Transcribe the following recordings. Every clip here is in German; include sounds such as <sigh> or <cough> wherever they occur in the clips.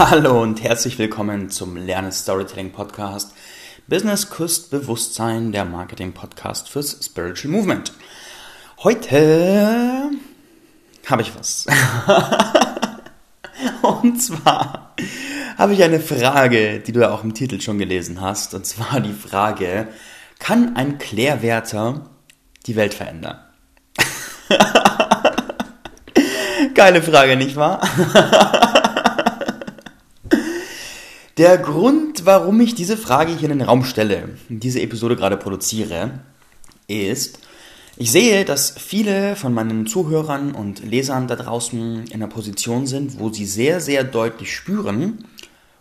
Hallo und herzlich willkommen zum Lerne Storytelling Podcast. Business Küsst Bewusstsein, der Marketing Podcast fürs Spiritual Movement. Heute habe ich was. <laughs> und zwar habe ich eine Frage, die du ja auch im Titel schon gelesen hast. Und zwar die Frage, kann ein Klärwärter die Welt verändern? <laughs> Geile Frage, nicht wahr? <laughs> Der Grund, warum ich diese Frage hier in den Raum stelle, diese Episode gerade produziere, ist, ich sehe, dass viele von meinen Zuhörern und Lesern da draußen in einer Position sind, wo sie sehr, sehr deutlich spüren,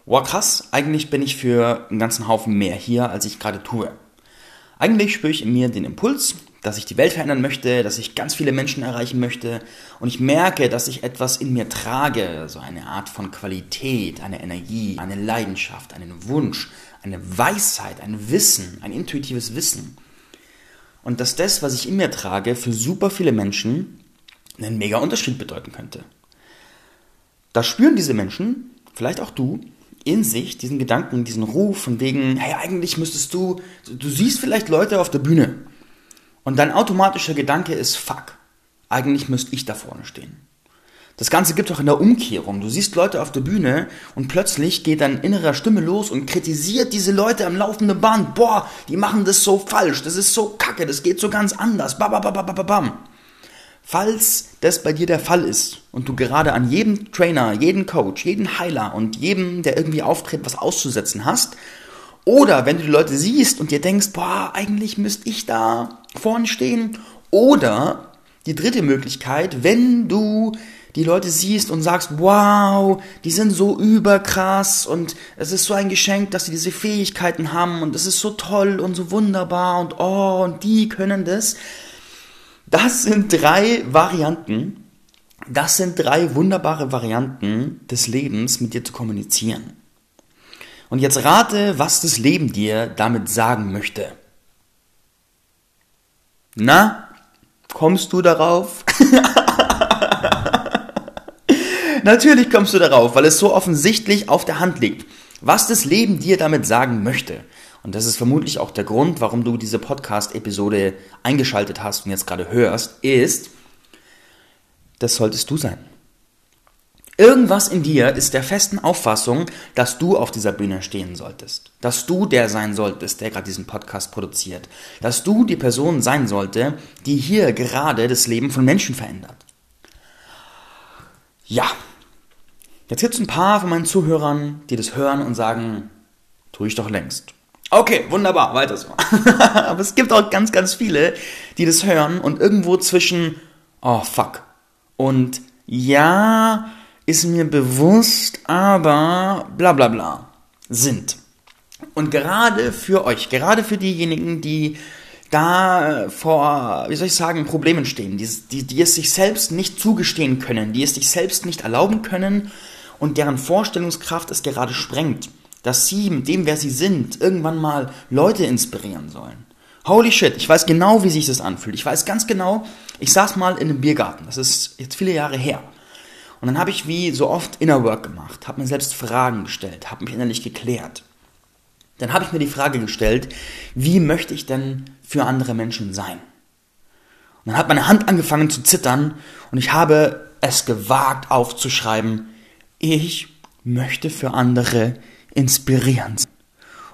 wow krass, eigentlich bin ich für einen ganzen Haufen mehr hier, als ich gerade tue. Eigentlich spüre ich in mir den Impuls, dass ich die Welt verändern möchte, dass ich ganz viele Menschen erreichen möchte und ich merke, dass ich etwas in mir trage, so eine Art von Qualität, eine Energie, eine Leidenschaft, einen Wunsch, eine Weisheit, ein Wissen, ein intuitives Wissen. Und dass das, was ich in mir trage, für super viele Menschen einen mega Unterschied bedeuten könnte. Da spüren diese Menschen, vielleicht auch du, in sich diesen Gedanken, diesen Ruf von wegen, hey, eigentlich müsstest du, du siehst vielleicht Leute auf der Bühne und dein automatischer Gedanke ist, fuck, eigentlich müsste ich da vorne stehen. Das Ganze gibt auch in der Umkehrung. Du siehst Leute auf der Bühne und plötzlich geht dein innerer Stimme los und kritisiert diese Leute am laufenden Band. Boah, die machen das so falsch, das ist so kacke, das geht so ganz anders. Babababababam. Falls das bei dir der Fall ist und du gerade an jedem Trainer, jeden Coach, jeden Heiler und jedem, der irgendwie auftritt, was auszusetzen hast, oder wenn du die Leute siehst und dir denkst, boah, eigentlich müsste ich da vorne stehen, oder die dritte Möglichkeit, wenn du die Leute siehst und sagst, wow, die sind so überkrass und es ist so ein Geschenk, dass sie diese Fähigkeiten haben und es ist so toll und so wunderbar und oh, und die können das, das sind drei Varianten, das sind drei wunderbare Varianten des Lebens, mit dir zu kommunizieren. Und jetzt rate, was das Leben dir damit sagen möchte. Na, kommst du darauf? <laughs> Natürlich kommst du darauf, weil es so offensichtlich auf der Hand liegt, was das Leben dir damit sagen möchte. Und das ist vermutlich auch der Grund, warum du diese Podcast-Episode eingeschaltet hast und jetzt gerade hörst, ist, das solltest du sein. Irgendwas in dir ist der festen Auffassung, dass du auf dieser Bühne stehen solltest. Dass du der sein solltest, der gerade diesen Podcast produziert. Dass du die Person sein sollte, die hier gerade das Leben von Menschen verändert. Ja. Jetzt gibt es ein paar von meinen Zuhörern, die das hören und sagen, tue ich doch längst. Okay, wunderbar, weiter so. <laughs> Aber es gibt auch ganz, ganz viele, die das hören und irgendwo zwischen, oh fuck, und ja, ist mir bewusst, aber bla bla bla sind. Und gerade für euch, gerade für diejenigen, die da vor, wie soll ich sagen, Problemen stehen, die, die, die es sich selbst nicht zugestehen können, die es sich selbst nicht erlauben können und deren Vorstellungskraft es gerade sprengt dass sie mit dem, wer sie sind, irgendwann mal Leute inspirieren sollen. Holy shit, ich weiß genau, wie sich das anfühlt. Ich weiß ganz genau, ich saß mal in einem Biergarten, das ist jetzt viele Jahre her. Und dann habe ich wie so oft Inner Work gemacht, habe mir selbst Fragen gestellt, habe mich innerlich geklärt. Dann habe ich mir die Frage gestellt, wie möchte ich denn für andere Menschen sein? Und dann hat meine Hand angefangen zu zittern und ich habe es gewagt aufzuschreiben, ich möchte für andere inspirierend.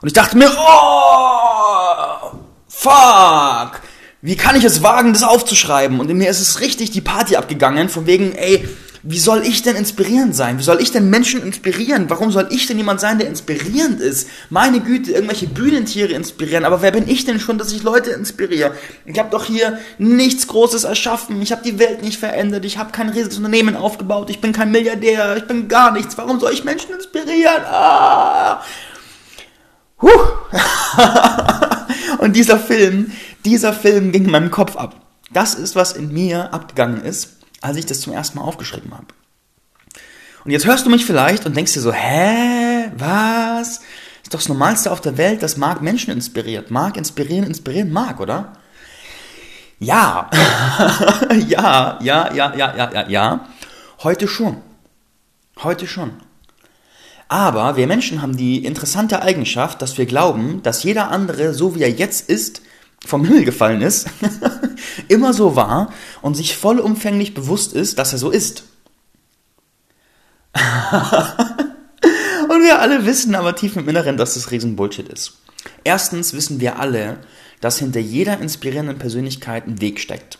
Und ich dachte mir, oh, fuck, wie kann ich es wagen, das aufzuschreiben? Und in mir ist es richtig die Party abgegangen, von wegen, ey, wie soll ich denn inspirierend sein? Wie soll ich denn Menschen inspirieren? Warum soll ich denn jemand sein, der inspirierend ist? Meine Güte, irgendwelche Bühnentiere inspirieren. Aber wer bin ich denn schon, dass ich Leute inspiriere? Ich habe doch hier nichts Großes erschaffen. Ich habe die Welt nicht verändert. Ich habe kein riesiges Unternehmen aufgebaut. Ich bin kein Milliardär. Ich bin gar nichts. Warum soll ich Menschen inspirieren? Ah! Huh. <laughs> Und dieser Film, dieser Film ging in meinem Kopf ab. Das ist, was in mir abgegangen ist als ich das zum ersten Mal aufgeschrieben habe. Und jetzt hörst du mich vielleicht und denkst dir so, hä, was? Ist doch das Normalste auf der Welt, dass Marc Menschen inspiriert. Marc inspirieren, inspirieren Marc, oder? Ja, <laughs> ja, ja, ja, ja, ja, ja, ja. Heute schon. Heute schon. Aber wir Menschen haben die interessante Eigenschaft, dass wir glauben, dass jeder andere, so wie er jetzt ist, vom Himmel gefallen ist, <laughs> immer so war und sich vollumfänglich bewusst ist, dass er so ist. <laughs> und wir alle wissen aber tief im Inneren, dass das riesen Bullshit ist. Erstens wissen wir alle, dass hinter jeder inspirierenden Persönlichkeit ein Weg steckt.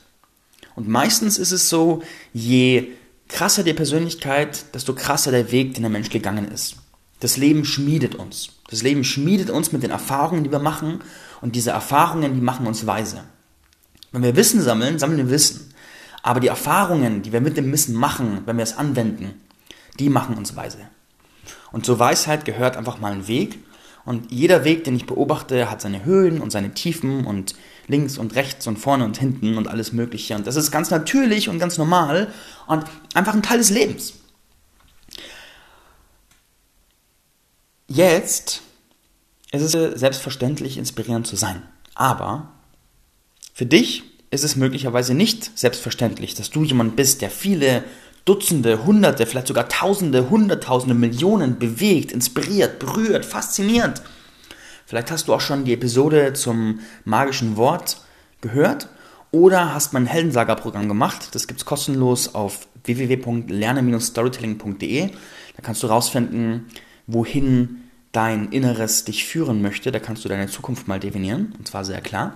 Und meistens ist es so, je krasser die Persönlichkeit, desto krasser der Weg, den der Mensch gegangen ist. Das Leben schmiedet uns. Das Leben schmiedet uns mit den Erfahrungen, die wir machen. Und diese Erfahrungen, die machen uns weise. Wenn wir Wissen sammeln, sammeln wir Wissen. Aber die Erfahrungen, die wir mit dem Wissen machen, wenn wir es anwenden, die machen uns weise. Und zur Weisheit gehört einfach mal ein Weg. Und jeder Weg, den ich beobachte, hat seine Höhen und seine Tiefen und links und rechts und vorne und hinten und alles Mögliche. Und das ist ganz natürlich und ganz normal und einfach ein Teil des Lebens. Jetzt ist es selbstverständlich, inspirierend zu sein. Aber für dich ist es möglicherweise nicht selbstverständlich, dass du jemand bist, der viele Dutzende, Hunderte, vielleicht sogar Tausende, Hunderttausende, Millionen bewegt, inspiriert, berührt, fasziniert. Vielleicht hast du auch schon die Episode zum magischen Wort gehört oder hast mein Heldensager-Programm gemacht. Das gibt es kostenlos auf www.lerne-storytelling.de. Da kannst du rausfinden, wohin dein Inneres dich führen möchte. Da kannst du deine Zukunft mal definieren, und zwar sehr klar.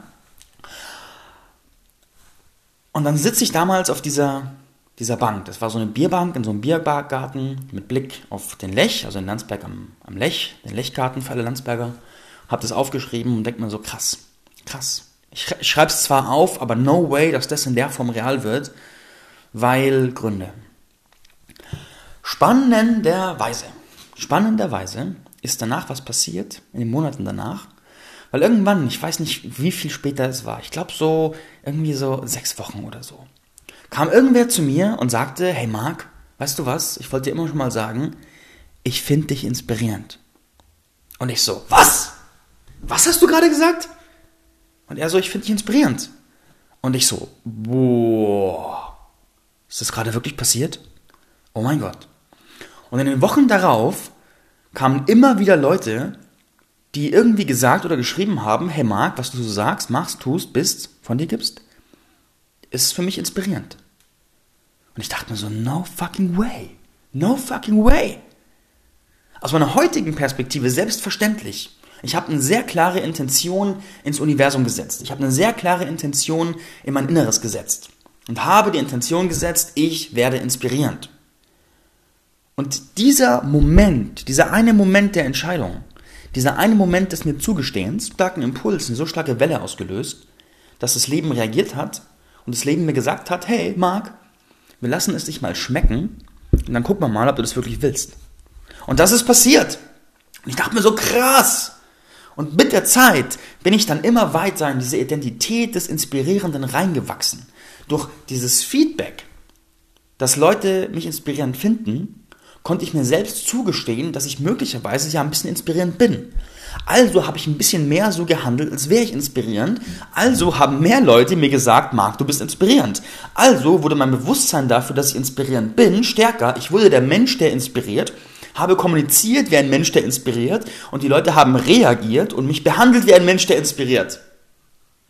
Und dann sitze ich damals auf dieser dieser Bank. Das war so eine Bierbank in so einem Biergarten mit Blick auf den Lech, also in Landsberg am, am Lech, den Lechgarten für alle Landsberger. Hab das aufgeschrieben und denke mir so, krass, krass. Ich, ich schreibe es zwar auf, aber no way, dass das in der Form real wird, weil Gründe. Spannenderweise, spannenderweise ist danach was passiert, in den Monaten danach, weil irgendwann, ich weiß nicht, wie viel später es war, ich glaube so, irgendwie so sechs Wochen oder so, kam irgendwer zu mir und sagte, hey Marc, weißt du was, ich wollte dir immer schon mal sagen, ich finde dich inspirierend. Und ich so, was? Was hast du gerade gesagt? Und er so, ich finde dich inspirierend. Und ich so, boah, ist das gerade wirklich passiert? Oh mein Gott. Und in den Wochen darauf kamen immer wieder Leute, die irgendwie gesagt oder geschrieben haben, hey Marc, was du so sagst, machst, tust, bist, von dir gibst, ist für mich inspirierend. Und ich dachte mir so, no fucking way. No fucking way. Aus meiner heutigen Perspektive selbstverständlich. Ich habe eine sehr klare Intention ins Universum gesetzt. Ich habe eine sehr klare Intention in mein Inneres gesetzt. Und habe die Intention gesetzt, ich werde inspirierend. Und dieser Moment, dieser eine Moment der Entscheidung, dieser eine Moment des mir Zugestehens, starken Impuls, eine so starke Welle ausgelöst, dass das Leben reagiert hat und das Leben mir gesagt hat, hey, Marc, wir lassen es dich mal schmecken und dann gucken wir mal, ob du das wirklich willst. Und das ist passiert. Und ich dachte mir so krass. Und mit der Zeit bin ich dann immer weiter in diese Identität des Inspirierenden reingewachsen. Durch dieses Feedback, dass Leute mich inspirierend finden, konnte ich mir selbst zugestehen, dass ich möglicherweise ja ein bisschen inspirierend bin. Also habe ich ein bisschen mehr so gehandelt, als wäre ich inspirierend. Also haben mehr Leute mir gesagt, Marc, du bist inspirierend. Also wurde mein Bewusstsein dafür, dass ich inspirierend bin, stärker. Ich wurde der Mensch, der inspiriert, habe kommuniziert wie ein Mensch, der inspiriert und die Leute haben reagiert und mich behandelt wie ein Mensch, der inspiriert.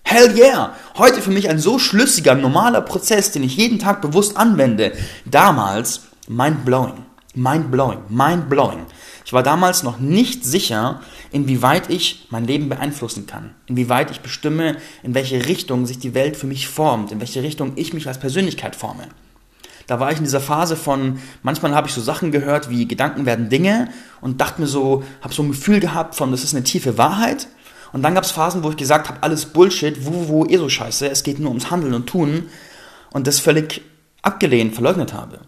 Hell yeah! Heute für mich ein so schlüssiger, normaler Prozess, den ich jeden Tag bewusst anwende. Damals mind blowing. Mind blowing. Mind blowing. Ich war damals noch nicht sicher, inwieweit ich mein Leben beeinflussen kann, inwieweit ich bestimme, in welche Richtung sich die Welt für mich formt, in welche Richtung ich mich als Persönlichkeit forme. Da war ich in dieser Phase von, manchmal habe ich so Sachen gehört wie Gedanken werden Dinge und dachte mir so, habe so ein Gefühl gehabt von, das ist eine tiefe Wahrheit. Und dann gab es Phasen, wo ich gesagt habe, alles Bullshit, wo, wo, eh so scheiße, es geht nur ums Handeln und Tun und das völlig abgelehnt, verleugnet habe.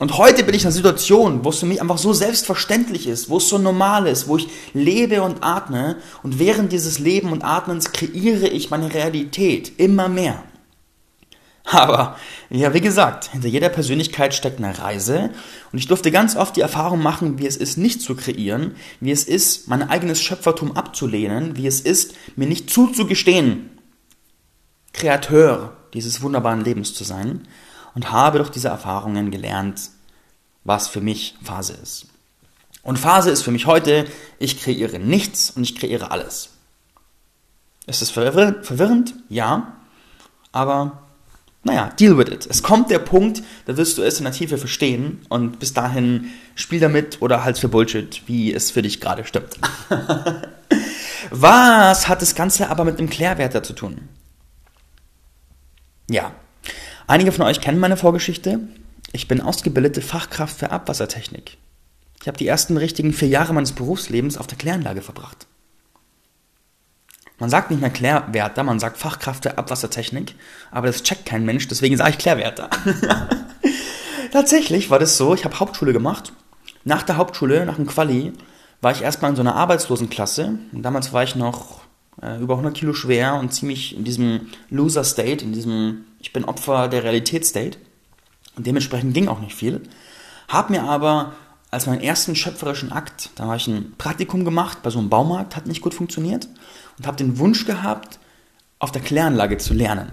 Und heute bin ich in einer Situation, wo es für mich einfach so selbstverständlich ist, wo es so normal ist, wo ich lebe und atme. Und während dieses Leben und Atmens kreiere ich meine Realität immer mehr. Aber, ja, wie gesagt, hinter jeder Persönlichkeit steckt eine Reise. Und ich durfte ganz oft die Erfahrung machen, wie es ist, nicht zu kreieren, wie es ist, mein eigenes Schöpfertum abzulehnen, wie es ist, mir nicht zuzugestehen, Kreateur dieses wunderbaren Lebens zu sein und habe durch diese Erfahrungen gelernt, was für mich Phase ist. Und Phase ist für mich heute, ich kreiere nichts und ich kreiere alles. Ist es verwirrend? Ja. Aber naja, deal with it. Es kommt der Punkt, da wirst du es in der Tiefe verstehen und bis dahin spiel damit oder halt für Bullshit, wie es für dich gerade stimmt. <laughs> Was hat das Ganze aber mit dem Klärwerter zu tun? Ja, einige von euch kennen meine Vorgeschichte. Ich bin ausgebildete Fachkraft für Abwassertechnik. Ich habe die ersten richtigen vier Jahre meines Berufslebens auf der Kläranlage verbracht. Man sagt nicht mehr Klärwärter, man sagt Fachkraft für Abwassertechnik, aber das checkt kein Mensch, deswegen sage ich Klärwärter. <laughs> Tatsächlich war das so, ich habe Hauptschule gemacht. Nach der Hauptschule, nach dem Quali, war ich erstmal in so einer Arbeitslosenklasse. Und damals war ich noch äh, über 100 Kilo schwer und ziemlich in diesem Loser-State, in diesem Ich bin Opfer der Realität-State. Und dementsprechend ging auch nicht viel. Hab mir aber als meinen ersten schöpferischen Akt, da habe ich ein Praktikum gemacht bei so einem Baumarkt, hat nicht gut funktioniert und habe den Wunsch gehabt, auf der Kläranlage zu lernen.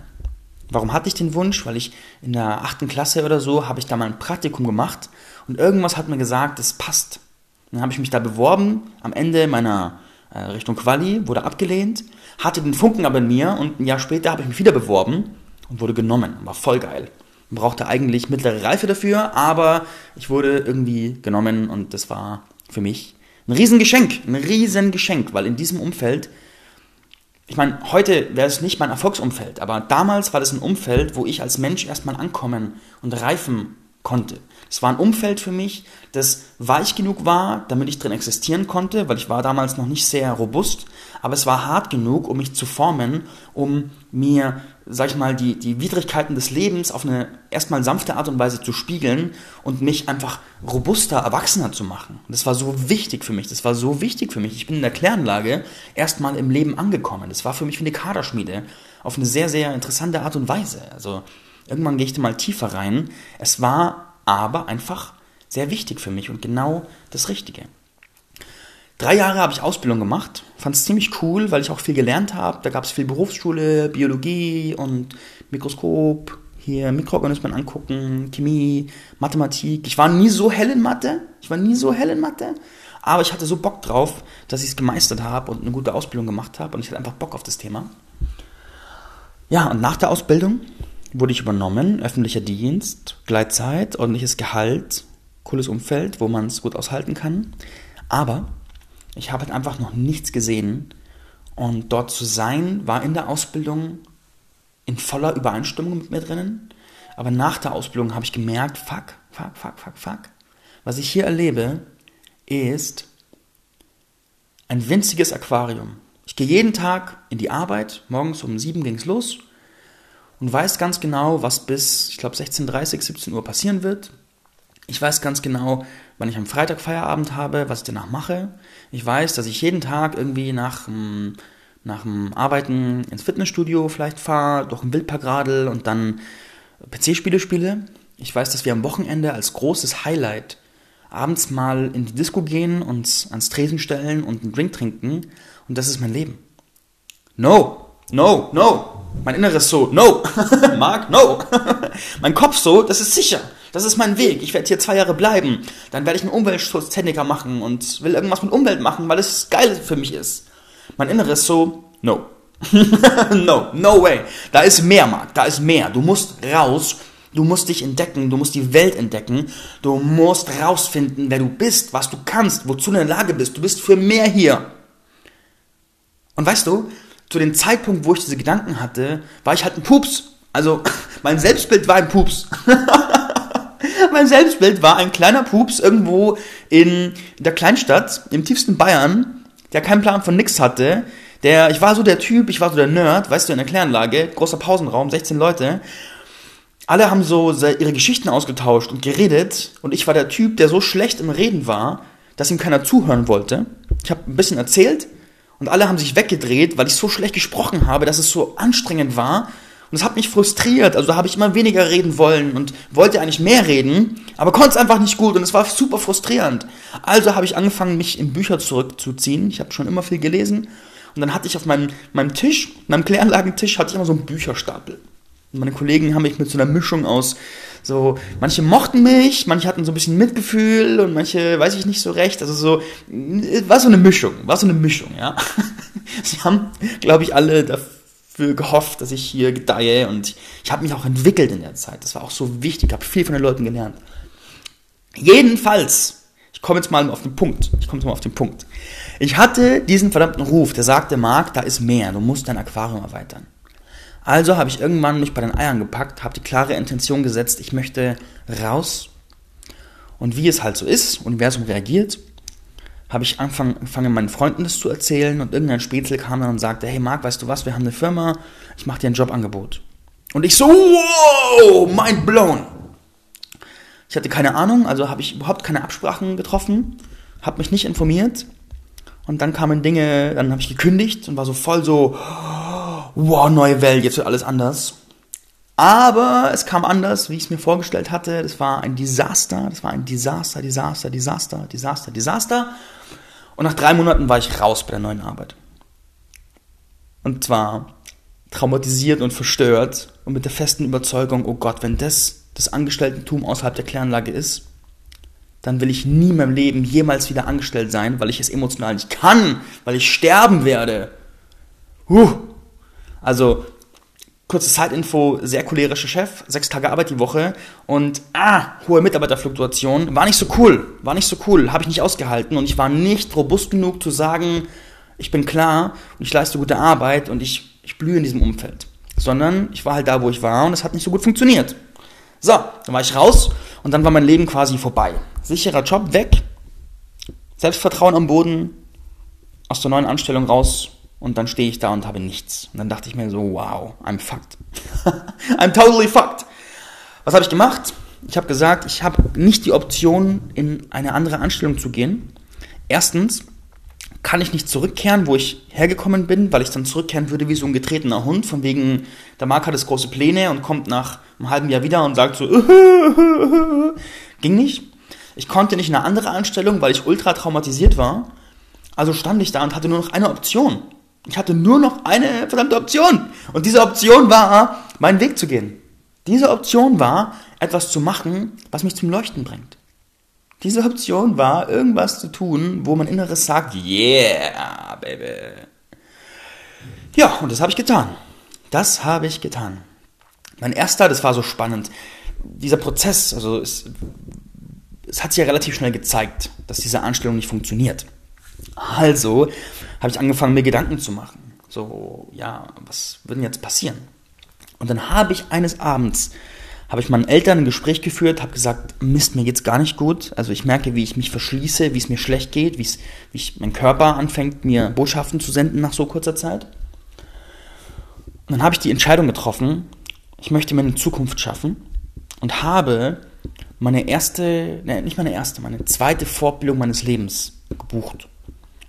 Warum hatte ich den Wunsch? Weil ich in der achten Klasse oder so habe ich da mal ein Praktikum gemacht und irgendwas hat mir gesagt, es passt. Dann habe ich mich da beworben. Am Ende meiner äh, Richtung Quali wurde abgelehnt, hatte den Funken aber in mir und ein Jahr später habe ich mich wieder beworben und wurde genommen. War voll geil. Brauchte eigentlich mittlere Reife dafür, aber ich wurde irgendwie genommen und das war für mich ein Riesengeschenk, ein Riesengeschenk, weil in diesem Umfeld ich meine, heute wäre es nicht mein Erfolgsumfeld, aber damals war das ein Umfeld, wo ich als Mensch erstmal ankommen und reifen konnte. Es war ein Umfeld für mich, das weich genug war, damit ich drin existieren konnte, weil ich war damals noch nicht sehr robust, aber es war hart genug, um mich zu formen, um mir, sag ich mal, die, die Widrigkeiten des Lebens auf eine erstmal sanfte Art und Weise zu spiegeln und mich einfach robuster, erwachsener zu machen. das war so wichtig für mich, das war so wichtig für mich. Ich bin in der Kläranlage erstmal im Leben angekommen. Das war für mich wie eine Kaderschmiede auf eine sehr, sehr interessante Art und Weise. Also irgendwann gehe ich da mal tiefer rein. Es war aber einfach sehr wichtig für mich und genau das Richtige. Drei Jahre habe ich Ausbildung gemacht, fand es ziemlich cool, weil ich auch viel gelernt habe. Da gab es viel Berufsschule, Biologie und Mikroskop, hier Mikroorganismen angucken, Chemie, Mathematik. Ich war nie so hell in Mathe, ich war nie so hell in Mathe, aber ich hatte so Bock drauf, dass ich es gemeistert habe und eine gute Ausbildung gemacht habe und ich hatte einfach Bock auf das Thema. Ja, und nach der Ausbildung wurde ich übernommen, öffentlicher Dienst, Gleitzeit, ordentliches Gehalt, cooles Umfeld, wo man es gut aushalten kann. Aber ich habe halt einfach noch nichts gesehen und dort zu sein war in der Ausbildung in voller Übereinstimmung mit mir drinnen. Aber nach der Ausbildung habe ich gemerkt, fuck, fuck, fuck, fuck, fuck. Was ich hier erlebe, ist ein winziges Aquarium. Ich gehe jeden Tag in die Arbeit, morgens um sieben ging es los und weiß ganz genau, was bis, ich glaube, 16.30, 17 Uhr passieren wird. Ich weiß ganz genau, wann ich am Freitag Feierabend habe, was ich danach mache. Ich weiß, dass ich jeden Tag irgendwie nach, nach dem Arbeiten ins Fitnessstudio vielleicht fahre, durch ein Wildparkradl und dann PC-Spiele spiele. Ich weiß, dass wir am Wochenende als großes Highlight abends mal in die Disco gehen, uns ans Tresen stellen und einen Drink trinken. Und das ist mein Leben. No, no, no. Mein Inneres so, no. <laughs> Mark, no. <laughs> mein Kopf so, das ist sicher. Das ist mein Weg. Ich werde hier zwei Jahre bleiben. Dann werde ich einen Umweltschutztechniker machen und will irgendwas mit Umwelt machen, weil es geil für mich ist. Mein Inneres so, no. <laughs> no, no way. Da ist mehr, Mark. Da ist mehr. Du musst raus. Du musst dich entdecken. Du musst die Welt entdecken. Du musst rausfinden, wer du bist, was du kannst, wozu du in der Lage bist. Du bist für mehr hier. Und weißt du, zu dem Zeitpunkt, wo ich diese Gedanken hatte, war ich halt ein Pups. Also <laughs> mein Selbstbild war ein Pups. <laughs> mein Selbstbild war ein kleiner Pups irgendwo in der Kleinstadt, im tiefsten Bayern, der keinen Plan von nix hatte. Der, ich war so der Typ, ich war so der Nerd, weißt du, in der Kläranlage, großer Pausenraum, 16 Leute. Alle haben so ihre Geschichten ausgetauscht und geredet und ich war der Typ, der so schlecht im Reden war, dass ihm keiner zuhören wollte. Ich habe ein bisschen erzählt, und alle haben sich weggedreht, weil ich so schlecht gesprochen habe, dass es so anstrengend war. Und es hat mich frustriert. Also habe ich immer weniger reden wollen und wollte eigentlich mehr reden, aber konnte es einfach nicht gut und es war super frustrierend. Also habe ich angefangen, mich in Bücher zurückzuziehen. Ich habe schon immer viel gelesen. Und dann hatte ich auf meinem, meinem Tisch, meinem Kläranlagentisch, hatte ich immer so einen Bücherstapel. Meine Kollegen haben mich mit so einer Mischung aus so, manche mochten mich, manche hatten so ein bisschen Mitgefühl und manche weiß ich nicht so recht. Also so, war so eine Mischung, war so eine Mischung, ja. <laughs> Sie haben, glaube ich, alle dafür gehofft, dass ich hier gedeihe und ich habe mich auch entwickelt in der Zeit. Das war auch so wichtig, habe viel von den Leuten gelernt. Jedenfalls, ich komme jetzt mal auf den Punkt. Ich komme jetzt mal auf den Punkt. Ich hatte diesen verdammten Ruf, der sagte, Marc, da ist mehr, du musst dein Aquarium erweitern. Also habe ich irgendwann mich bei den Eiern gepackt, habe die klare Intention gesetzt, ich möchte raus. Und wie es halt so ist, Universum reagiert, habe ich angefangen, meinen Freunden das zu erzählen und irgendein Spätzle kam dann und sagte, hey Marc, weißt du was, wir haben eine Firma, ich mache dir ein Jobangebot. Und ich so, wow, mind blown. Ich hatte keine Ahnung, also habe ich überhaupt keine Absprachen getroffen, habe mich nicht informiert. Und dann kamen Dinge, dann habe ich gekündigt und war so voll so, wow, neue Welt, jetzt wird alles anders. Aber es kam anders, wie ich es mir vorgestellt hatte. Das war ein Desaster, das war ein Desaster, Desaster, Desaster, Desaster, Desaster. Und nach drei Monaten war ich raus bei der neuen Arbeit. Und zwar traumatisiert und verstört und mit der festen Überzeugung, oh Gott, wenn das das Angestelltentum außerhalb der Kläranlage ist, dann will ich nie in meinem Leben jemals wieder angestellt sein, weil ich es emotional nicht kann, weil ich sterben werde. Huh. Also, kurze Zeitinfo, sehr cholerischer Chef, sechs Tage Arbeit die Woche und ah, hohe Mitarbeiterfluktuation, war nicht so cool, war nicht so cool, habe ich nicht ausgehalten und ich war nicht robust genug zu sagen, ich bin klar und ich leiste gute Arbeit und ich, ich blühe in diesem Umfeld. Sondern ich war halt da, wo ich war und es hat nicht so gut funktioniert. So, dann war ich raus und dann war mein Leben quasi vorbei. Sicherer Job weg, Selbstvertrauen am Boden, aus der neuen Anstellung raus, und dann stehe ich da und habe nichts. Und dann dachte ich mir so, wow, I'm fucked. <laughs> I'm totally fucked. Was habe ich gemacht? Ich habe gesagt, ich habe nicht die Option, in eine andere Anstellung zu gehen. Erstens kann ich nicht zurückkehren, wo ich hergekommen bin, weil ich dann zurückkehren würde wie so ein getretener Hund, von wegen, der Marc hat es große Pläne und kommt nach einem halben Jahr wieder und sagt so, <laughs> ging nicht. Ich konnte nicht in eine andere Anstellung, weil ich ultra traumatisiert war. Also stand ich da und hatte nur noch eine Option. Ich hatte nur noch eine verdammte Option. Und diese Option war, meinen Weg zu gehen. Diese Option war, etwas zu machen, was mich zum Leuchten bringt. Diese Option war, irgendwas zu tun, wo mein Inneres sagt, yeah, baby. Ja, und das habe ich getan. Das habe ich getan. Mein erster, das war so spannend. Dieser Prozess, also es, es hat sich ja relativ schnell gezeigt, dass diese Anstellung nicht funktioniert. Also habe ich angefangen, mir Gedanken zu machen. So, ja, was wird denn jetzt passieren? Und dann habe ich eines Abends, habe ich meinen Eltern ein Gespräch geführt, habe gesagt, Mist, mir geht's gar nicht gut. Also ich merke, wie ich mich verschließe, wie es mir schlecht geht, wie ich, mein Körper anfängt, mir Botschaften zu senden nach so kurzer Zeit. Und dann habe ich die Entscheidung getroffen, ich möchte mir eine Zukunft schaffen und habe meine erste, ne, nicht meine erste, meine zweite Fortbildung meines Lebens gebucht.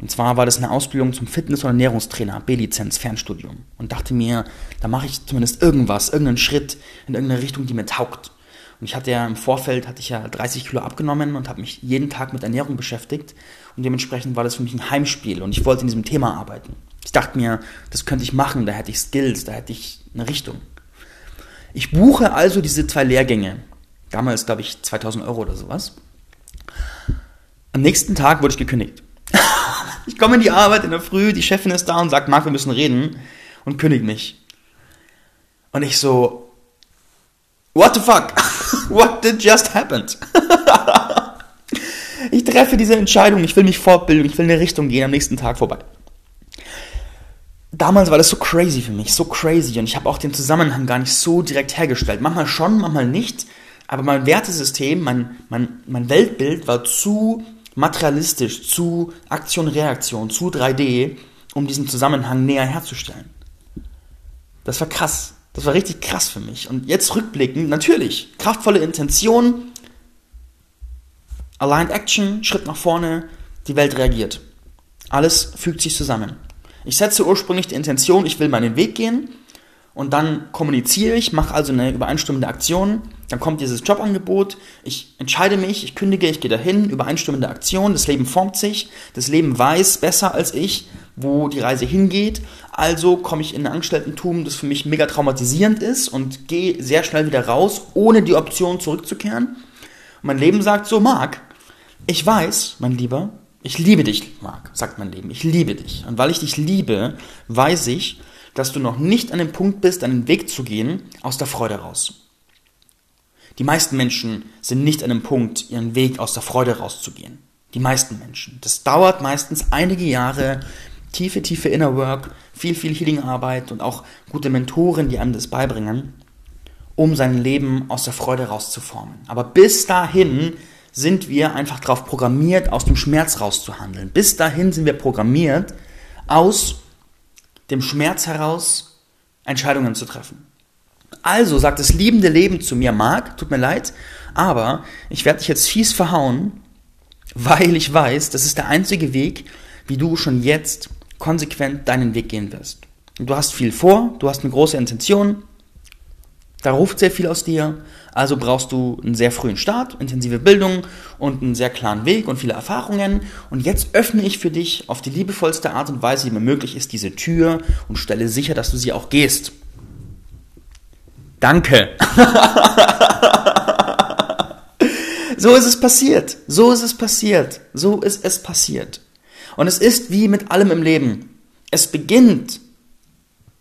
Und zwar war das eine Ausbildung zum Fitness- und Ernährungstrainer, B-Lizenz, Fernstudium. Und dachte mir, da mache ich zumindest irgendwas, irgendeinen Schritt in irgendeine Richtung, die mir taugt. Und ich hatte ja im Vorfeld, hatte ich ja 30 Kilo abgenommen und habe mich jeden Tag mit Ernährung beschäftigt. Und dementsprechend war das für mich ein Heimspiel und ich wollte in diesem Thema arbeiten. Ich dachte mir, das könnte ich machen, da hätte ich Skills, da hätte ich eine Richtung. Ich buche also diese zwei Lehrgänge. Damals, glaube ich, 2000 Euro oder sowas. Am nächsten Tag wurde ich gekündigt. Ich komme in die Arbeit in der Früh, die Chefin ist da und sagt, Marc, wir müssen reden und kündigt mich. Und ich so, what the fuck? <laughs> What did just happen? <laughs> ich treffe diese Entscheidung, ich will mich fortbilden, ich will in eine Richtung gehen, am nächsten Tag vorbei. Damals war das so crazy für mich, so crazy und ich habe auch den Zusammenhang gar nicht so direkt hergestellt. Manchmal schon, manchmal nicht, aber mein Wertesystem, mein, mein, mein Weltbild war zu materialistisch zu Aktion-Reaktion, zu 3D, um diesen Zusammenhang näher herzustellen. Das war krass. Das war richtig krass für mich. Und jetzt rückblickend, natürlich, kraftvolle Intention, Aligned Action, Schritt nach vorne, die Welt reagiert. Alles fügt sich zusammen. Ich setze ursprünglich die Intention, ich will meinen Weg gehen und dann kommuniziere ich, mache also eine übereinstimmende Aktion, dann kommt dieses Jobangebot, ich entscheide mich, ich kündige, ich gehe dahin, übereinstimmende Aktion, das Leben formt sich, das Leben weiß besser als ich, wo die Reise hingeht. Also komme ich in ein Angestelltentum, das für mich mega traumatisierend ist und gehe sehr schnell wieder raus, ohne die Option zurückzukehren. Und mein Leben sagt so, Marc, ich weiß, mein Lieber, ich liebe dich, Marc, sagt mein Leben, ich liebe dich. Und weil ich dich liebe, weiß ich, dass du noch nicht an dem Punkt bist, einen Weg zu gehen aus der Freude raus. Die meisten Menschen sind nicht an dem Punkt, ihren Weg aus der Freude rauszugehen. Die meisten Menschen. Das dauert meistens einige Jahre, tiefe, tiefe Inner Work, viel, viel Healing-Arbeit und auch gute Mentoren, die einem das beibringen, um sein Leben aus der Freude rauszuformen. Aber bis dahin sind wir einfach darauf programmiert, aus dem Schmerz rauszuhandeln. Bis dahin sind wir programmiert, aus dem Schmerz heraus Entscheidungen zu treffen. Also sagt das liebende Leben zu mir, Marc, tut mir leid, aber ich werde dich jetzt fies verhauen, weil ich weiß, das ist der einzige Weg, wie du schon jetzt konsequent deinen Weg gehen wirst. Du hast viel vor, du hast eine große Intention, da ruft sehr viel aus dir, also brauchst du einen sehr frühen Start, intensive Bildung und einen sehr klaren Weg und viele Erfahrungen. Und jetzt öffne ich für dich auf die liebevollste Art und Weise, die mir möglich ist, diese Tür und stelle sicher, dass du sie auch gehst. Danke. <laughs> so ist es passiert. So ist es passiert. So ist es passiert. Und es ist wie mit allem im Leben. Es beginnt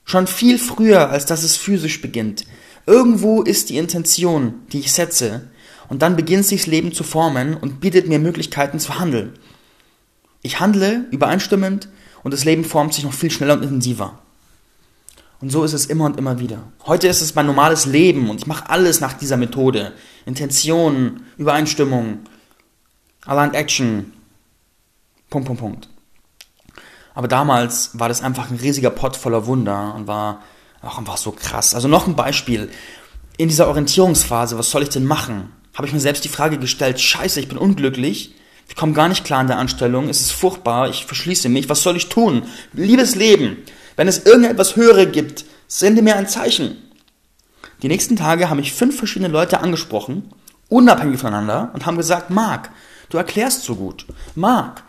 schon viel früher, als dass es physisch beginnt. Irgendwo ist die Intention, die ich setze, und dann beginnt sich das Leben zu formen und bietet mir Möglichkeiten zu handeln. Ich handle übereinstimmend und das Leben formt sich noch viel schneller und intensiver. Und so ist es immer und immer wieder. Heute ist es mein normales Leben und ich mache alles nach dieser Methode. Intention, Übereinstimmung, Aligned Action. Punkt, Punkt, Punkt. Aber damals war das einfach ein riesiger Pott voller Wunder und war auch einfach so krass. Also noch ein Beispiel. In dieser Orientierungsphase, was soll ich denn machen? Habe ich mir selbst die Frage gestellt, scheiße, ich bin unglücklich, ich komme gar nicht klar in der Anstellung, es ist furchtbar, ich verschließe mich, was soll ich tun? Liebes Leben, wenn es irgendetwas Höhere gibt, sende mir ein Zeichen. Die nächsten Tage haben mich fünf verschiedene Leute angesprochen, unabhängig voneinander, und haben gesagt, Marc, du erklärst so gut. Marc,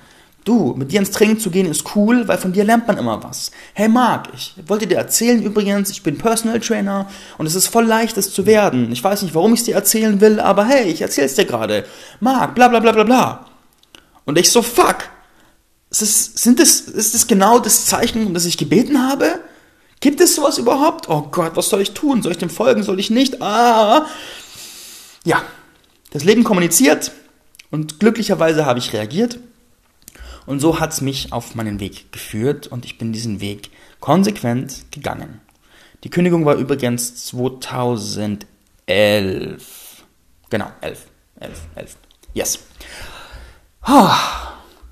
du, mit dir ins Training zu gehen ist cool, weil von dir lernt man immer was. Hey Marc, ich wollte dir erzählen übrigens, ich bin Personal Trainer und es ist voll leicht, es zu werden. Ich weiß nicht, warum ich es dir erzählen will, aber hey, ich erzähl's dir gerade. Marc, bla bla bla bla bla. Und ich so, fuck, ist, sind das, ist das genau das Zeichen, um das ich gebeten habe? Gibt es sowas überhaupt? Oh Gott, was soll ich tun? Soll ich dem folgen? Soll ich nicht? Ah. Ja, das Leben kommuniziert und glücklicherweise habe ich reagiert. Und so hat es mich auf meinen Weg geführt und ich bin diesen Weg konsequent gegangen. Die Kündigung war übrigens 2011. Genau, 11. 11, 11. Yes.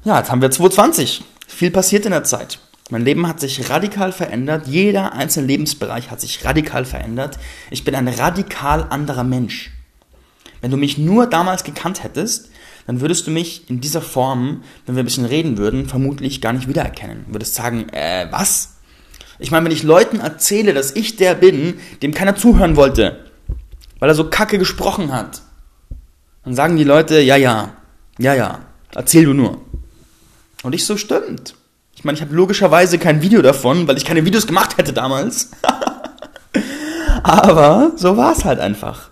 Ja, jetzt haben wir 2020. Viel passiert in der Zeit. Mein Leben hat sich radikal verändert. Jeder einzelne Lebensbereich hat sich radikal verändert. Ich bin ein radikal anderer Mensch. Wenn du mich nur damals gekannt hättest, dann würdest du mich in dieser Form, wenn wir ein bisschen reden würden, vermutlich gar nicht wiedererkennen. Du würdest sagen, äh, was? Ich meine, wenn ich Leuten erzähle, dass ich der bin, dem keiner zuhören wollte, weil er so kacke gesprochen hat, dann sagen die Leute, ja, ja, ja, ja, erzähl du nur. Und ich so, stimmt. Ich meine, ich habe logischerweise kein Video davon, weil ich keine Videos gemacht hätte damals. <laughs> Aber so war es halt einfach.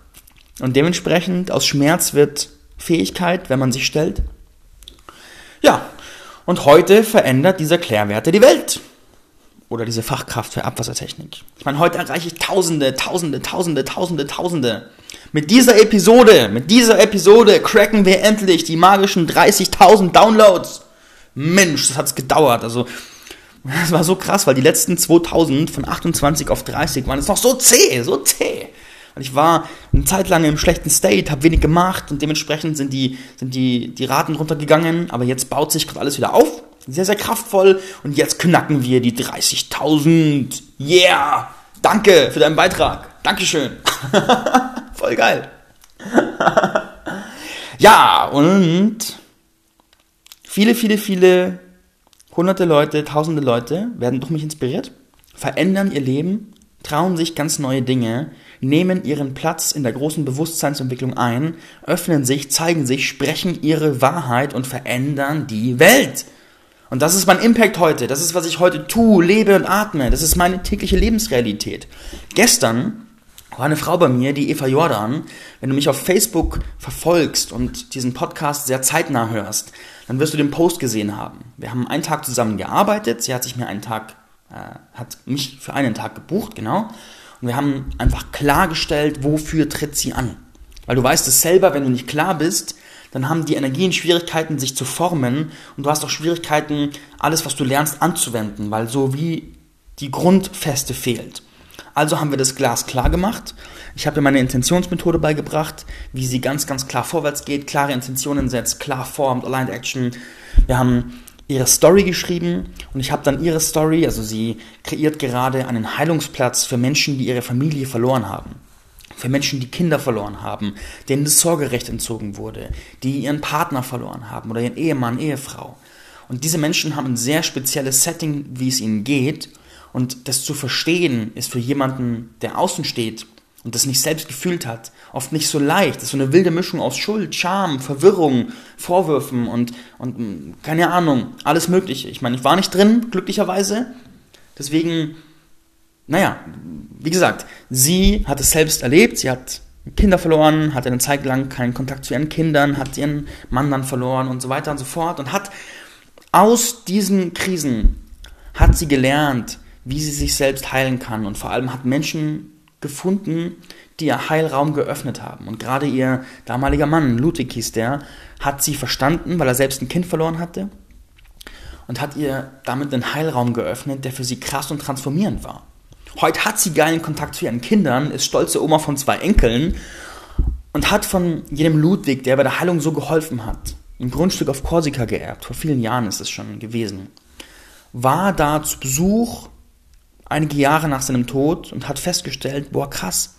Und dementsprechend aus Schmerz wird Fähigkeit, wenn man sich stellt. Ja, und heute verändert dieser Klärwerte die Welt. Oder diese Fachkraft für Abwassertechnik. Ich meine, heute erreiche ich Tausende, Tausende, Tausende, Tausende, Tausende. Mit dieser Episode, mit dieser Episode cracken wir endlich die magischen 30.000 Downloads. Mensch, das hat's gedauert. Also, das war so krass, weil die letzten 2000 von 28 auf 30 waren es noch so zäh, so zäh. Und ich war eine Zeit lang im schlechten State, habe wenig gemacht und dementsprechend sind die, sind die, die Raten runtergegangen. Aber jetzt baut sich gerade alles wieder auf. Sehr, sehr kraftvoll. Und jetzt knacken wir die 30.000. Yeah! Danke für deinen Beitrag. Dankeschön. <laughs> Voll geil. <laughs> ja, und Viele, viele, viele hunderte Leute, tausende Leute werden durch mich inspiriert, verändern ihr Leben, trauen sich ganz neue Dinge, nehmen ihren Platz in der großen Bewusstseinsentwicklung ein, öffnen sich, zeigen sich, sprechen ihre Wahrheit und verändern die Welt. Und das ist mein Impact heute. Das ist, was ich heute tue, lebe und atme. Das ist meine tägliche Lebensrealität. Gestern war eine Frau bei mir, die Eva Jordan. Wenn du mich auf Facebook verfolgst und diesen Podcast sehr zeitnah hörst, dann wirst du den Post gesehen haben. Wir haben einen Tag zusammen gearbeitet. Sie hat sich mir einen Tag, äh, hat mich für einen Tag gebucht, genau. Und wir haben einfach klargestellt, wofür tritt sie an. Weil du weißt es selber, wenn du nicht klar bist, dann haben die Energien Schwierigkeiten, sich zu formen und du hast auch Schwierigkeiten, alles, was du lernst, anzuwenden, weil so wie die Grundfeste fehlt. Also haben wir das Glas klar gemacht. Ich habe ihr meine Intentionsmethode beigebracht, wie sie ganz, ganz klar vorwärts geht, klare Intentionen setzt, klar formt, Aligned Action. Wir haben ihre Story geschrieben und ich habe dann ihre Story, also sie kreiert gerade einen Heilungsplatz für Menschen, die ihre Familie verloren haben. Für Menschen, die Kinder verloren haben, denen das Sorgerecht entzogen wurde, die ihren Partner verloren haben oder ihren Ehemann, Ehefrau. Und diese Menschen haben ein sehr spezielles Setting, wie es ihnen geht. Und das zu verstehen ist für jemanden, der außen steht und das nicht selbst gefühlt hat, oft nicht so leicht. Das ist so eine wilde Mischung aus Schuld, Scham, Verwirrung, Vorwürfen und, und hm, keine Ahnung, alles Mögliche. Ich meine, ich war nicht drin, glücklicherweise. Deswegen, naja, wie gesagt, sie hat es selbst erlebt, sie hat Kinder verloren, hat eine Zeit lang keinen Kontakt zu ihren Kindern, hat ihren Mann dann verloren und so weiter und so fort und hat aus diesen Krisen hat sie gelernt, wie sie sich selbst heilen kann und vor allem hat Menschen gefunden, die ihr Heilraum geöffnet haben. Und gerade ihr damaliger Mann, Ludwig hieß der, hat sie verstanden, weil er selbst ein Kind verloren hatte und hat ihr damit einen Heilraum geöffnet, der für sie krass und transformierend war. Heute hat sie geilen Kontakt zu ihren Kindern, ist stolze Oma von zwei Enkeln und hat von jedem Ludwig, der bei der Heilung so geholfen hat, ein Grundstück auf Korsika geerbt. Vor vielen Jahren ist es schon gewesen. War da zu Besuch einige Jahre nach seinem Tod und hat festgestellt, boah krass,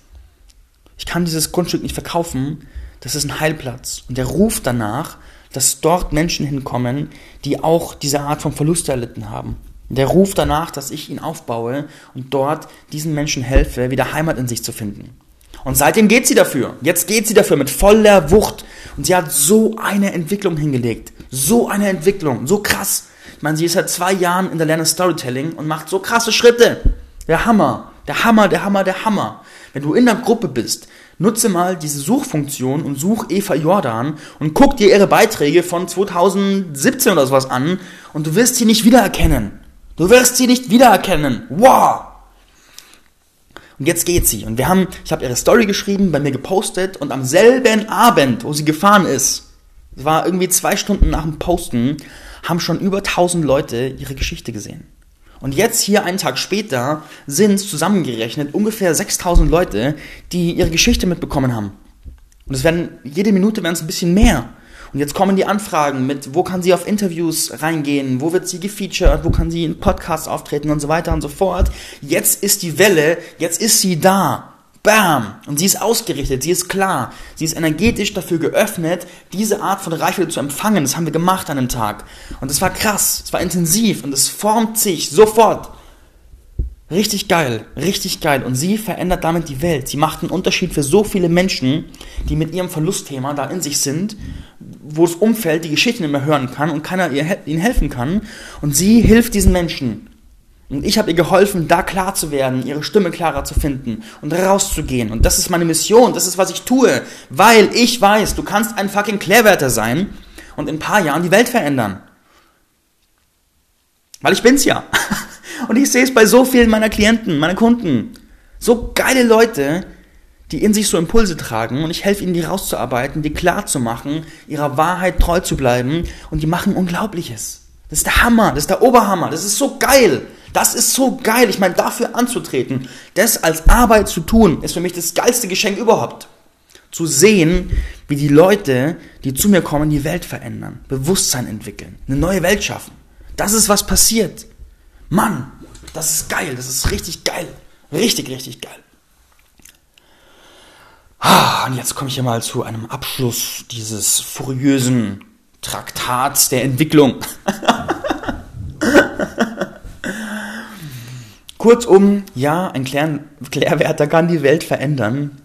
ich kann dieses Grundstück nicht verkaufen, das ist ein Heilplatz. Und er ruft danach, dass dort Menschen hinkommen, die auch diese Art von Verlust erlitten haben. Der ruft danach, dass ich ihn aufbaue und dort diesen Menschen helfe, wieder Heimat in sich zu finden. Und seitdem geht sie dafür. Jetzt geht sie dafür mit voller Wucht. Und sie hat so eine Entwicklung hingelegt. So eine Entwicklung. So krass. Meine, sie ist seit zwei Jahren in der Lerne Storytelling und macht so krasse Schritte. Der Hammer. Der Hammer, der Hammer, der Hammer. Wenn du in der Gruppe bist, nutze mal diese Suchfunktion und such Eva Jordan und guck dir ihre Beiträge von 2017 oder sowas an und du wirst sie nicht wiedererkennen. Du wirst sie nicht wiedererkennen. Wow! Und jetzt geht sie. Und wir haben, ich habe ihre Story geschrieben, bei mir gepostet und am selben Abend, wo sie gefahren ist, es war irgendwie zwei Stunden nach dem Posten, haben schon über 1000 Leute ihre Geschichte gesehen. Und jetzt hier einen Tag später sind es zusammengerechnet ungefähr 6000 Leute, die ihre Geschichte mitbekommen haben. Und es werden, jede Minute werden es ein bisschen mehr. Und jetzt kommen die Anfragen mit, wo kann sie auf Interviews reingehen, wo wird sie gefeatured, wo kann sie in Podcasts auftreten und so weiter und so fort. Jetzt ist die Welle, jetzt ist sie da. Bam! Und sie ist ausgerichtet, sie ist klar, sie ist energetisch dafür geöffnet, diese Art von Reichweite zu empfangen. Das haben wir gemacht an einem Tag. Und es war krass, es war intensiv und es formt sich sofort. Richtig geil, richtig geil. Und sie verändert damit die Welt. Sie macht einen Unterschied für so viele Menschen, die mit ihrem Verlustthema da in sich sind, wo das Umfeld die Geschichte nicht mehr hören kann und keiner ihnen helfen kann. Und sie hilft diesen Menschen. Und ich habe ihr geholfen, da klar zu werden, ihre Stimme klarer zu finden und rauszugehen. Und das ist meine Mission, das ist, was ich tue, weil ich weiß, du kannst ein fucking Klärwärter sein und in ein paar Jahren die Welt verändern. Weil ich bin's ja. <laughs> Und ich sehe es bei so vielen meiner Klienten, meiner Kunden. So geile Leute, die in sich so Impulse tragen und ich helfe ihnen, die rauszuarbeiten, die klar zu machen, ihrer Wahrheit treu zu bleiben und die machen Unglaubliches. Das ist der Hammer, das ist der Oberhammer, das ist so geil. Das ist so geil. Ich meine, dafür anzutreten, das als Arbeit zu tun, ist für mich das geilste Geschenk überhaupt. Zu sehen, wie die Leute, die zu mir kommen, die Welt verändern, Bewusstsein entwickeln, eine neue Welt schaffen. Das ist was passiert. Mann, das ist geil, das ist richtig geil. Richtig, richtig geil. Ah, und jetzt komme ich hier mal zu einem Abschluss dieses furiösen Traktats der Entwicklung. <laughs> Kurzum, ja, ein Klär Klärwärter kann die Welt verändern.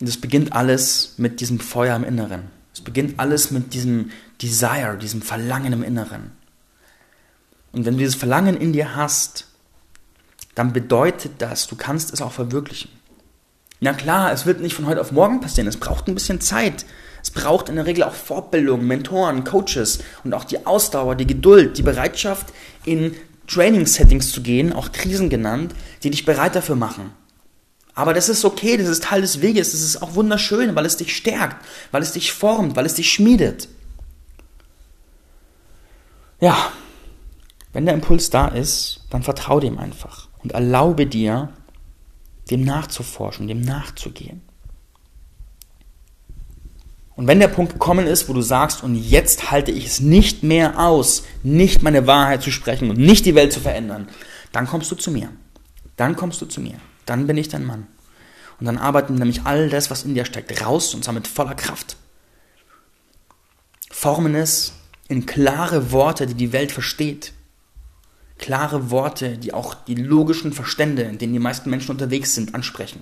Das beginnt alles mit diesem Feuer im Inneren. Es beginnt alles mit diesem Desire, diesem Verlangen im Inneren. Und wenn du dieses Verlangen in dir hast, dann bedeutet das, du kannst es auch verwirklichen. Na klar, es wird nicht von heute auf morgen passieren, es braucht ein bisschen Zeit. Es braucht in der Regel auch Fortbildung, Mentoren, Coaches und auch die Ausdauer, die Geduld, die Bereitschaft, in Training-Settings zu gehen, auch Krisen genannt, die dich bereit dafür machen. Aber das ist okay, das ist Teil des Weges, das ist auch wunderschön, weil es dich stärkt, weil es dich formt, weil es dich schmiedet. Ja, wenn der Impuls da ist, dann vertraue dem einfach und erlaube dir, dem nachzuforschen, dem nachzugehen. Und wenn der Punkt gekommen ist, wo du sagst, und jetzt halte ich es nicht mehr aus, nicht meine Wahrheit zu sprechen und nicht die Welt zu verändern, dann kommst du zu mir. Dann kommst du zu mir. Dann bin ich dein Mann. Und dann arbeiten nämlich all das, was in dir steckt, raus und zwar mit voller Kraft. Formen es in klare Worte, die die Welt versteht. Klare Worte, die auch die logischen Verstände, in denen die meisten Menschen unterwegs sind, ansprechen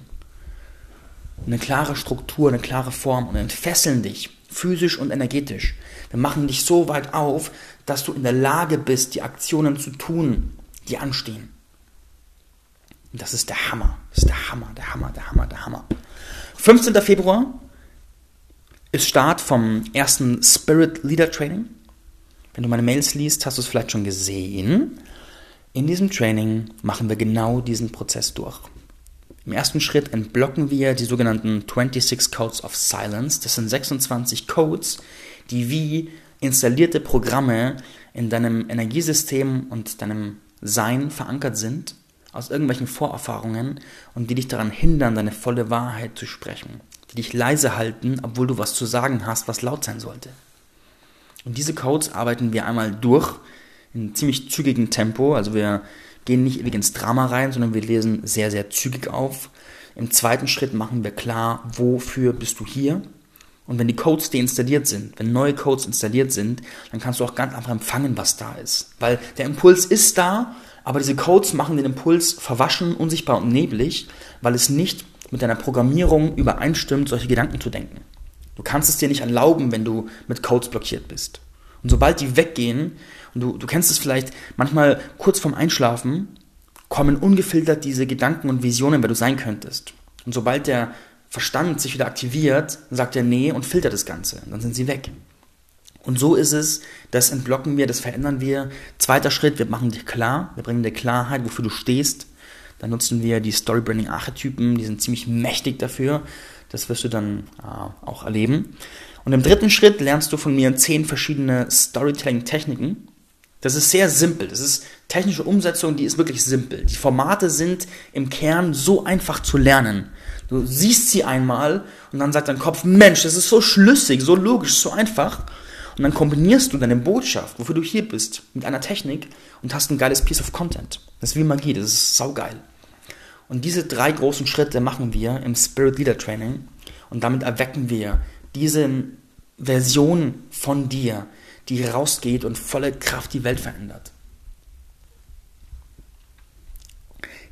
eine klare Struktur, eine klare Form und entfesseln dich physisch und energetisch. Wir machen dich so weit auf, dass du in der Lage bist, die Aktionen zu tun, die anstehen. Und das ist der Hammer. Das ist der Hammer, der Hammer, der Hammer, der Hammer. 15. Februar ist Start vom ersten Spirit Leader Training. Wenn du meine Mails liest, hast du es vielleicht schon gesehen. In diesem Training machen wir genau diesen Prozess durch. Im ersten Schritt entblocken wir die sogenannten 26 Codes of Silence. Das sind 26 Codes, die wie installierte Programme in deinem Energiesystem und deinem Sein verankert sind, aus irgendwelchen Vorerfahrungen und die dich daran hindern, deine volle Wahrheit zu sprechen, die dich leise halten, obwohl du was zu sagen hast, was laut sein sollte. Und diese Codes arbeiten wir einmal durch in ziemlich zügigem Tempo, also wir gehen nicht ewig ins Drama rein, sondern wir lesen sehr, sehr zügig auf. Im zweiten Schritt machen wir klar, wofür bist du hier. Und wenn die Codes deinstalliert sind, wenn neue Codes installiert sind, dann kannst du auch ganz einfach empfangen, was da ist. Weil der Impuls ist da, aber diese Codes machen den Impuls verwaschen, unsichtbar und neblig, weil es nicht mit deiner Programmierung übereinstimmt, solche Gedanken zu denken. Du kannst es dir nicht erlauben, wenn du mit Codes blockiert bist. Und sobald die weggehen, und du, du kennst es vielleicht, manchmal kurz vorm Einschlafen kommen ungefiltert diese Gedanken und Visionen, wer du sein könntest. Und sobald der Verstand sich wieder aktiviert, sagt er nee und filtert das Ganze. Dann sind sie weg. Und so ist es, das entblocken wir, das verändern wir. Zweiter Schritt, wir machen dir klar, wir bringen dir Klarheit, wofür du stehst. Dann nutzen wir die Storybranding-Archetypen, die sind ziemlich mächtig dafür. Das wirst du dann äh, auch erleben. Und im dritten Schritt lernst du von mir zehn verschiedene Storytelling-Techniken. Das ist sehr simpel. Das ist technische Umsetzung, die ist wirklich simpel. Die Formate sind im Kern so einfach zu lernen. Du siehst sie einmal und dann sagt dein Kopf, Mensch, das ist so schlüssig, so logisch, so einfach. Und dann kombinierst du deine Botschaft, wofür du hier bist, mit einer Technik und hast ein geiles Piece of Content. Das ist wie Magie, das ist saugeil. Und diese drei großen Schritte machen wir im Spirit Leader Training und damit erwecken wir diese Version von dir, die rausgeht und volle Kraft die Welt verändert.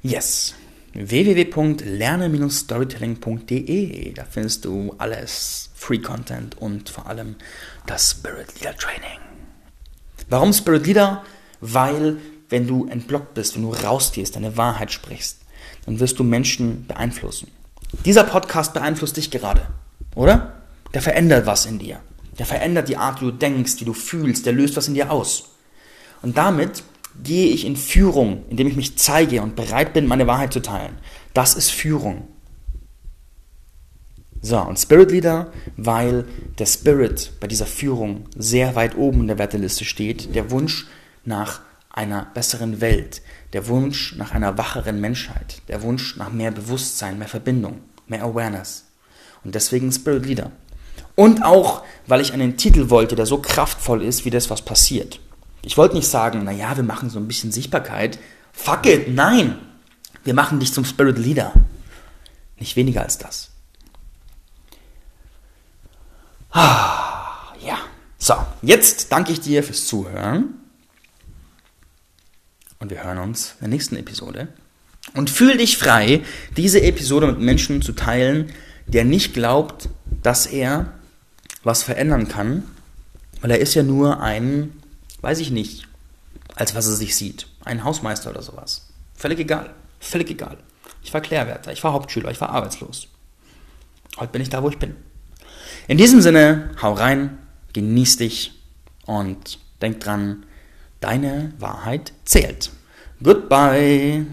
Yes. www.lerne-storytelling.de Da findest du alles, Free Content und vor allem das Spirit Leader Training. Warum Spirit Leader? Weil wenn du entblockt bist, wenn du rausgehst, deine Wahrheit sprichst, dann wirst du Menschen beeinflussen. Dieser Podcast beeinflusst dich gerade, oder? Der verändert was in dir. Der verändert die Art, wie du denkst, wie du fühlst, der löst was in dir aus. Und damit gehe ich in Führung, indem ich mich zeige und bereit bin, meine Wahrheit zu teilen. Das ist Führung. So, und Spirit Leader, weil der Spirit bei dieser Führung sehr weit oben in der Werteliste steht, der Wunsch nach einer besseren Welt, der Wunsch nach einer wacheren Menschheit, der Wunsch nach mehr Bewusstsein, mehr Verbindung, mehr Awareness. Und deswegen Spirit Leader. Und auch, weil ich einen Titel wollte, der so kraftvoll ist, wie das, was passiert. Ich wollte nicht sagen, naja, wir machen so ein bisschen Sichtbarkeit. Fuck it, nein! Wir machen dich zum Spirit Leader. Nicht weniger als das. Ah, ja. So, jetzt danke ich dir fürs Zuhören. Und wir hören uns in der nächsten Episode. Und fühl dich frei, diese Episode mit Menschen zu teilen, der nicht glaubt, dass er was verändern kann, weil er ist ja nur ein, weiß ich nicht, als was er sich sieht. Ein Hausmeister oder sowas. Völlig egal. Völlig egal. Ich war Klärwärter, ich war Hauptschüler, ich war arbeitslos. Heute bin ich da, wo ich bin. In diesem Sinne, hau rein, genieß dich und denk dran, deine Wahrheit zählt. Goodbye.